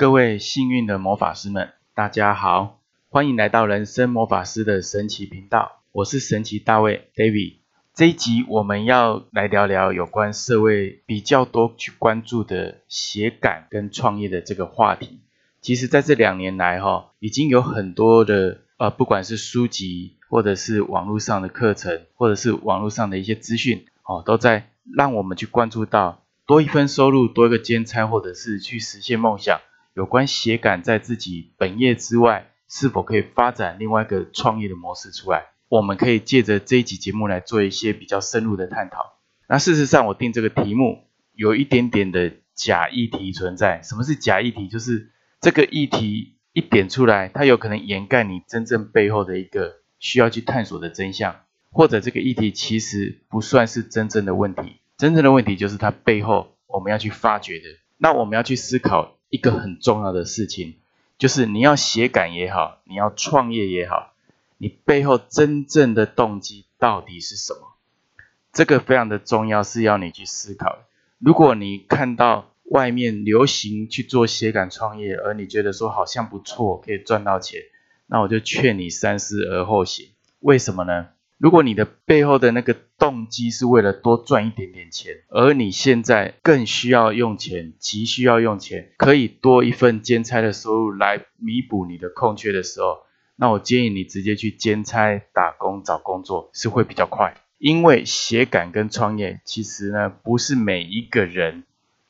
各位幸运的魔法师们，大家好，欢迎来到人生魔法师的神奇频道。我是神奇大卫 David。这一集我们要来聊聊有关社会比较多去关注的写感跟创业的这个话题。其实，在这两年来，哈，已经有很多的呃，不管是书籍，或者是网络上的课程，或者是网络上的一些资讯，哦，都在让我们去关注到多一份收入，多一个兼差，或者是去实现梦想。有关写感在自己本业之外，是否可以发展另外一个创业的模式出来？我们可以借着这一集节目来做一些比较深入的探讨。那事实上，我定这个题目有一点点的假议题存在。什么是假议题？就是这个议题一点出来，它有可能掩盖你真正背后的一个需要去探索的真相，或者这个议题其实不算是真正的问题。真正的问题就是它背后我们要去发掘的。那我们要去思考。一个很重要的事情，就是你要写感也好，你要创业也好，你背后真正的动机到底是什么？这个非常的重要，是要你去思考。如果你看到外面流行去做写感创业，而你觉得说好像不错，可以赚到钱，那我就劝你三思而后行。为什么呢？如果你的背后的那个动机是为了多赚一点点钱，而你现在更需要用钱，急需要用钱，可以多一份兼差的收入来弥补你的空缺的时候，那我建议你直接去兼差打工找工作是会比较快，因为写感跟创业其实呢不是每一个人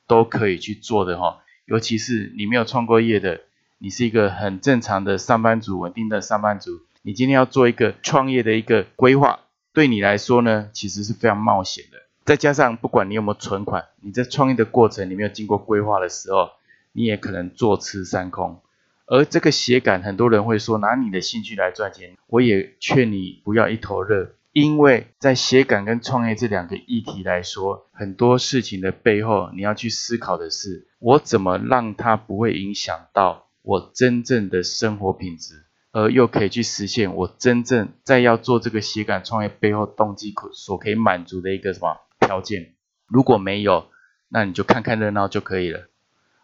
都可以去做的哈，尤其是你没有创过业的，你是一个很正常的上班族，稳定的上班族。你今天要做一个创业的一个规划，对你来说呢，其实是非常冒险的。再加上不管你有没有存款，你在创业的过程你没有经过规划的时候，你也可能坐吃山空。而这个写感，很多人会说拿你的兴趣来赚钱，我也劝你不要一头热，因为在写感跟创业这两个议题来说，很多事情的背后，你要去思考的是，我怎么让它不会影响到我真正的生活品质。而又可以去实现我真正在要做这个写感创业背后动机可所可以满足的一个什么条件？如果没有，那你就看看热闹就可以了。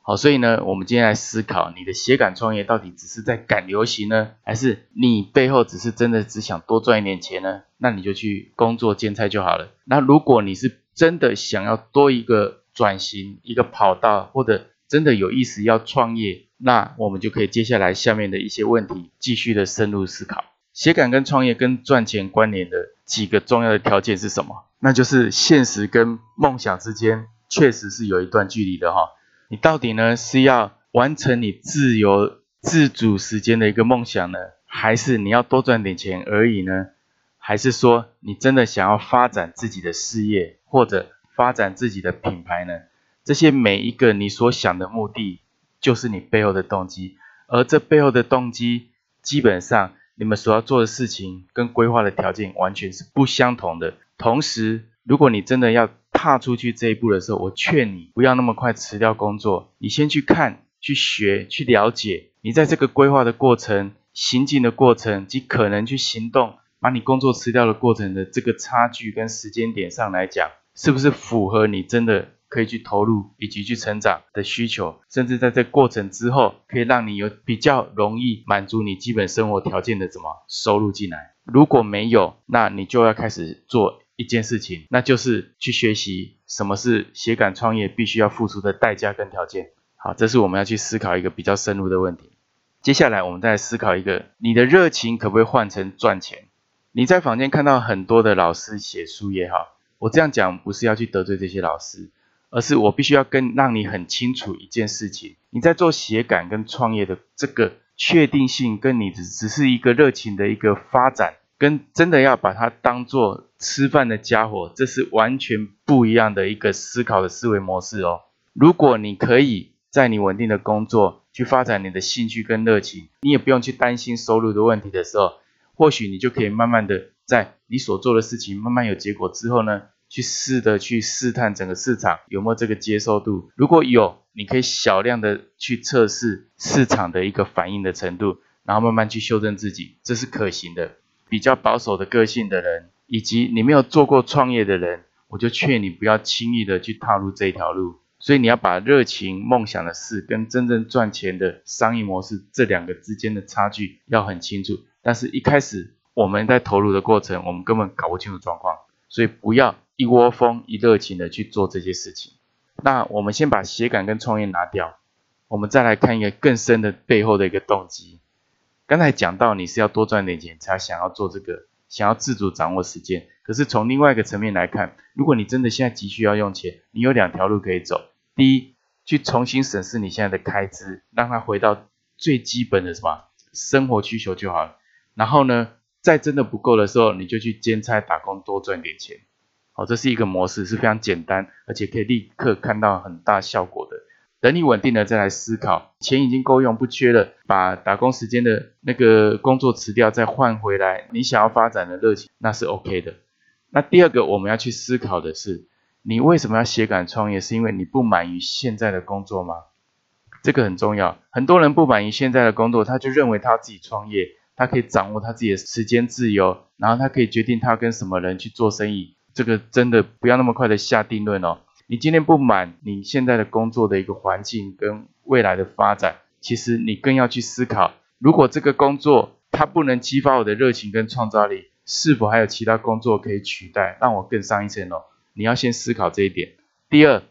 好，所以呢，我们今天来思考，你的写感创业到底只是在赶流行呢，还是你背后只是真的只想多赚一点钱呢？那你就去工作兼差就好了。那如果你是真的想要多一个转型一个跑道，或者真的有意思要创业。那我们就可以接下来下面的一些问题继续的深入思考。写感跟创业跟赚钱关联的几个重要的条件是什么？那就是现实跟梦想之间确实是有一段距离的哈。你到底呢是要完成你自由自主时间的一个梦想呢，还是你要多赚点钱而已呢？还是说你真的想要发展自己的事业或者发展自己的品牌呢？这些每一个你所想的目的。就是你背后的动机，而这背后的动机，基本上你们所要做的事情跟规划的条件完全是不相同的。同时，如果你真的要踏出去这一步的时候，我劝你不要那么快辞掉工作，你先去看、去学、去了解。你在这个规划的过程、行进的过程及可能去行动，把你工作辞掉的过程的这个差距跟时间点上来讲，是不是符合你真的？可以去投入以及去成长的需求，甚至在这过程之后，可以让你有比较容易满足你基本生活条件的什么收入进来。如果没有，那你就要开始做一件事情，那就是去学习什么是写感创业必须要付出的代价跟条件。好，这是我们要去思考一个比较深入的问题。接下来我们再来思考一个，你的热情可不可以换成赚钱？你在坊间看到很多的老师写书也好，我这样讲不是要去得罪这些老师。而是我必须要跟让你很清楚一件事情，你在做写感跟创业的这个确定性，跟你只只是一个热情的一个发展，跟真的要把它当做吃饭的家伙，这是完全不一样的一个思考的思维模式哦。如果你可以在你稳定的工作去发展你的兴趣跟热情，你也不用去担心收入的问题的时候，或许你就可以慢慢的在你所做的事情慢慢有结果之后呢？去试的去试探整个市场有没有这个接受度，如果有，你可以小量的去测试市场的一个反应的程度，然后慢慢去修正自己，这是可行的。比较保守的个性的人，以及你没有做过创业的人，我就劝你不要轻易的去踏入这条路。所以你要把热情、梦想的事跟真正赚钱的商业模式这两个之间的差距要很清楚。但是一开始我们在投入的过程，我们根本搞不清楚状况，所以不要一窝蜂、一热情的去做这些事情。那我们先把写感跟创业拿掉，我们再来看一个更深的背后的一个动机。刚才讲到你是要多赚点钱才想要做这个，想要自主掌握时间。可是从另外一个层面来看，如果你真的现在急需要用钱，你有两条路可以走。第一，去重新审视你现在的开支，让它回到最基本的什么生活需求就好了。然后呢，再真的不够的时候，你就去兼差打工多赚点钱。好，这是一个模式，是非常简单，而且可以立刻看到很大效果的。等你稳定了再来思考，钱已经够用不缺了，把打工时间的那个工作辞掉，再换回来你想要发展的热情，那是 OK 的。那第二个我们要去思考的是，你为什么要写感创业？是因为你不满于现在的工作吗？这个很重要。很多人不满于现在的工作，他就认为他自己创业，他可以掌握他自己的时间自由，然后他可以决定他要跟什么人去做生意。这个真的不要那么快的下定论哦。你今天不满你现在的工作的一个环境跟未来的发展，其实你更要去思考，如果这个工作它不能激发我的热情跟创造力，是否还有其他工作可以取代，让我更上一层楼？你要先思考这一点。第二，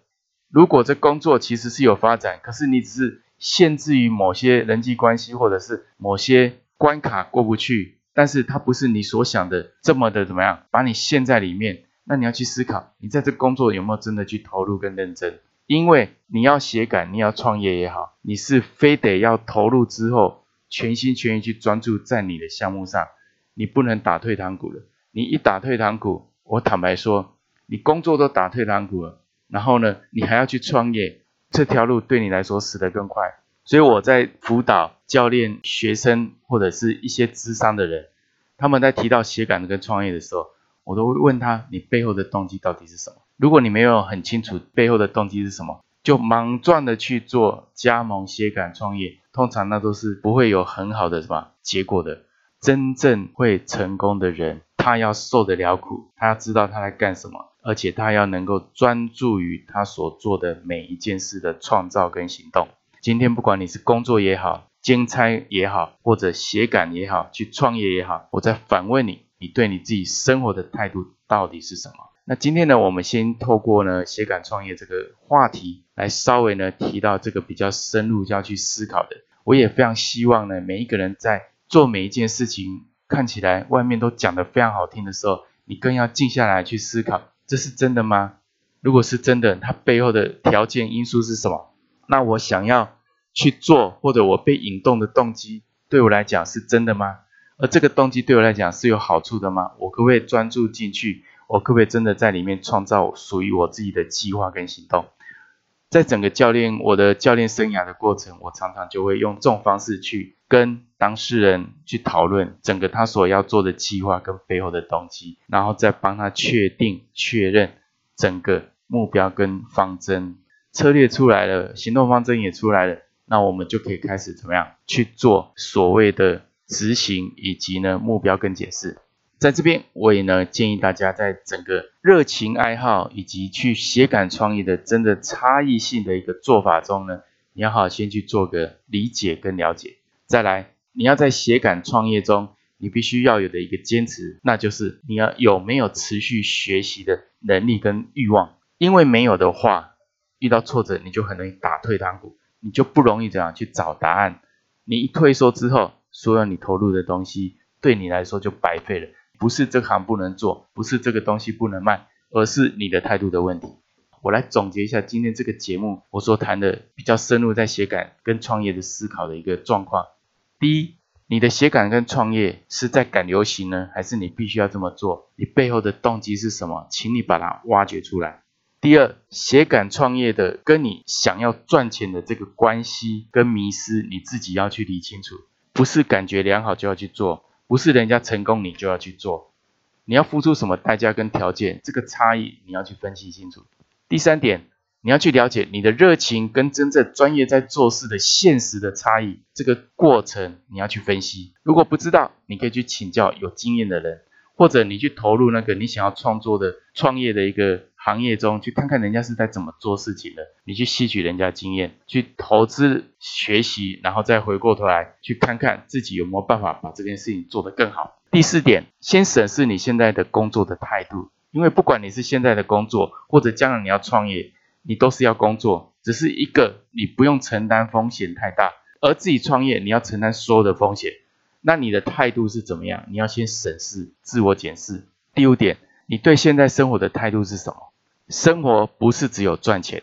如果这工作其实是有发展，可是你只是限制于某些人际关系或者是某些关卡过不去，但是它不是你所想的这么的怎么样，把你陷在里面。那你要去思考，你在这工作有没有真的去投入跟认真？因为你要写感，你要创业也好，你是非得要投入之后，全心全意去专注在你的项目上，你不能打退堂鼓了。你一打退堂鼓，我坦白说，你工作都打退堂鼓了，然后呢，你还要去创业，这条路对你来说死得更快。所以我在辅导教练、学生或者是一些智商的人，他们在提到写感跟创业的时候。我都会问他，你背后的动机到底是什么？如果你没有很清楚背后的动机是什么，就莽撞的去做加盟、写感创业，通常那都是不会有很好的什么结果的。真正会成功的人，他要受得了苦，他要知道他在干什么，而且他要能够专注于他所做的每一件事的创造跟行动。今天不管你是工作也好，兼差也好，或者写感也好，去创业也好，我在反问你。你对你自己生活的态度到底是什么？那今天呢，我们先透过呢写感创业这个话题来稍微呢提到这个比较深入要去思考的。我也非常希望呢，每一个人在做每一件事情，看起来外面都讲得非常好听的时候，你更要静下来去思考，这是真的吗？如果是真的，它背后的条件因素是什么？那我想要去做，或者我被引动的动机，对我来讲是真的吗？而这个动机对我来讲是有好处的吗？我可不可以专注进去？我可不可以真的在里面创造属于我自己的计划跟行动？在整个教练我的教练生涯的过程，我常常就会用这种方式去跟当事人去讨论整个他所要做的计划跟背后的动机，然后再帮他确定确认整个目标跟方针策略出来了，行动方针也出来了，那我们就可以开始怎么样去做所谓的。执行以及呢目标跟解释，在这边我也呢建议大家在整个热情爱好以及去写感创业的真的差异性的一个做法中呢，你要好先去做个理解跟了解。再来，你要在写感创业中，你必须要有的一个坚持，那就是你要有没有持续学习的能力跟欲望。因为没有的话，遇到挫折你就很容易打退堂鼓，你就不容易这样去找答案。你一退缩之后，所有你投入的东西对你来说就白费了，不是这行不能做，不是这个东西不能卖，而是你的态度的问题。我来总结一下今天这个节目我所谈的比较深入在写感跟创业的思考的一个状况。第一，你的写感跟创业是在赶流行呢，还是你必须要这么做？你背后的动机是什么？请你把它挖掘出来。第二，写感创业的跟你想要赚钱的这个关系跟迷失，你自己要去理清楚。不是感觉良好就要去做，不是人家成功你就要去做，你要付出什么代价跟条件，这个差异你要去分析清楚。第三点，你要去了解你的热情跟真正专业在做事的现实的差异，这个过程你要去分析。如果不知道，你可以去请教有经验的人，或者你去投入那个你想要创作的创业的一个行业中去看看人家是在怎么做事情的，你去吸取人家经验，去投资学习，然后再回过头来去看看自己有没有办法把这件事情做得更好。第四点，先审视你现在的工作的态度，因为不管你是现在的工作，或者将来你要创业，你都是要工作，只是一个你不用承担风险太大，而自己创业你要承担所有的风险。那你的态度是怎么样？你要先审视、自我检视。第五点，你对现在生活的态度是什么？生活不是只有赚钱，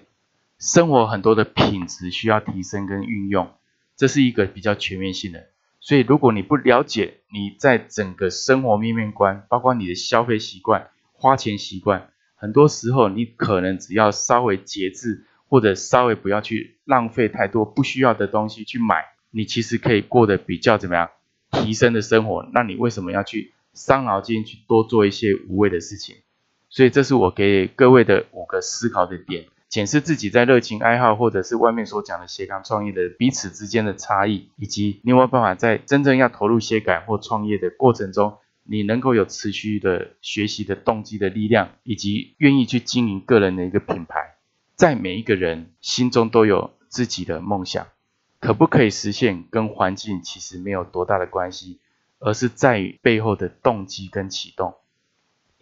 生活很多的品质需要提升跟运用，这是一个比较全面性的。所以，如果你不了解你在整个生活面面观，包括你的消费习惯、花钱习惯，很多时候你可能只要稍微节制，或者稍微不要去浪费太多不需要的东西去买，你其实可以过得比较怎么样？提升的生活，那你为什么要去伤脑筋去多做一些无谓的事情？所以这是我给各位的五个思考的点，检视自己在热情爱好或者是外面所讲的斜杠创业的彼此之间的差异，以及你有没有办法在真正要投入斜杠或创业的过程中，你能够有持续的学习的动机的力量，以及愿意去经营个人的一个品牌，在每一个人心中都有自己的梦想。可不可以实现，跟环境其实没有多大的关系，而是在于背后的动机跟启动。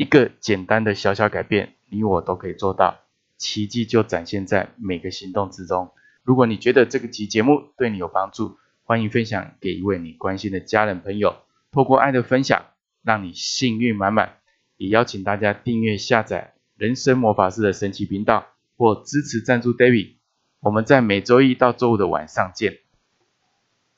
一个简单的小小改变，你我都可以做到，奇迹就展现在每个行动之中。如果你觉得这个集节目对你有帮助，欢迎分享给一位你关心的家人朋友。透过爱的分享，让你幸运满满。也邀请大家订阅下载人生魔法师的神奇频道，或支持赞助 David。我们在每周一到周五的晚上见。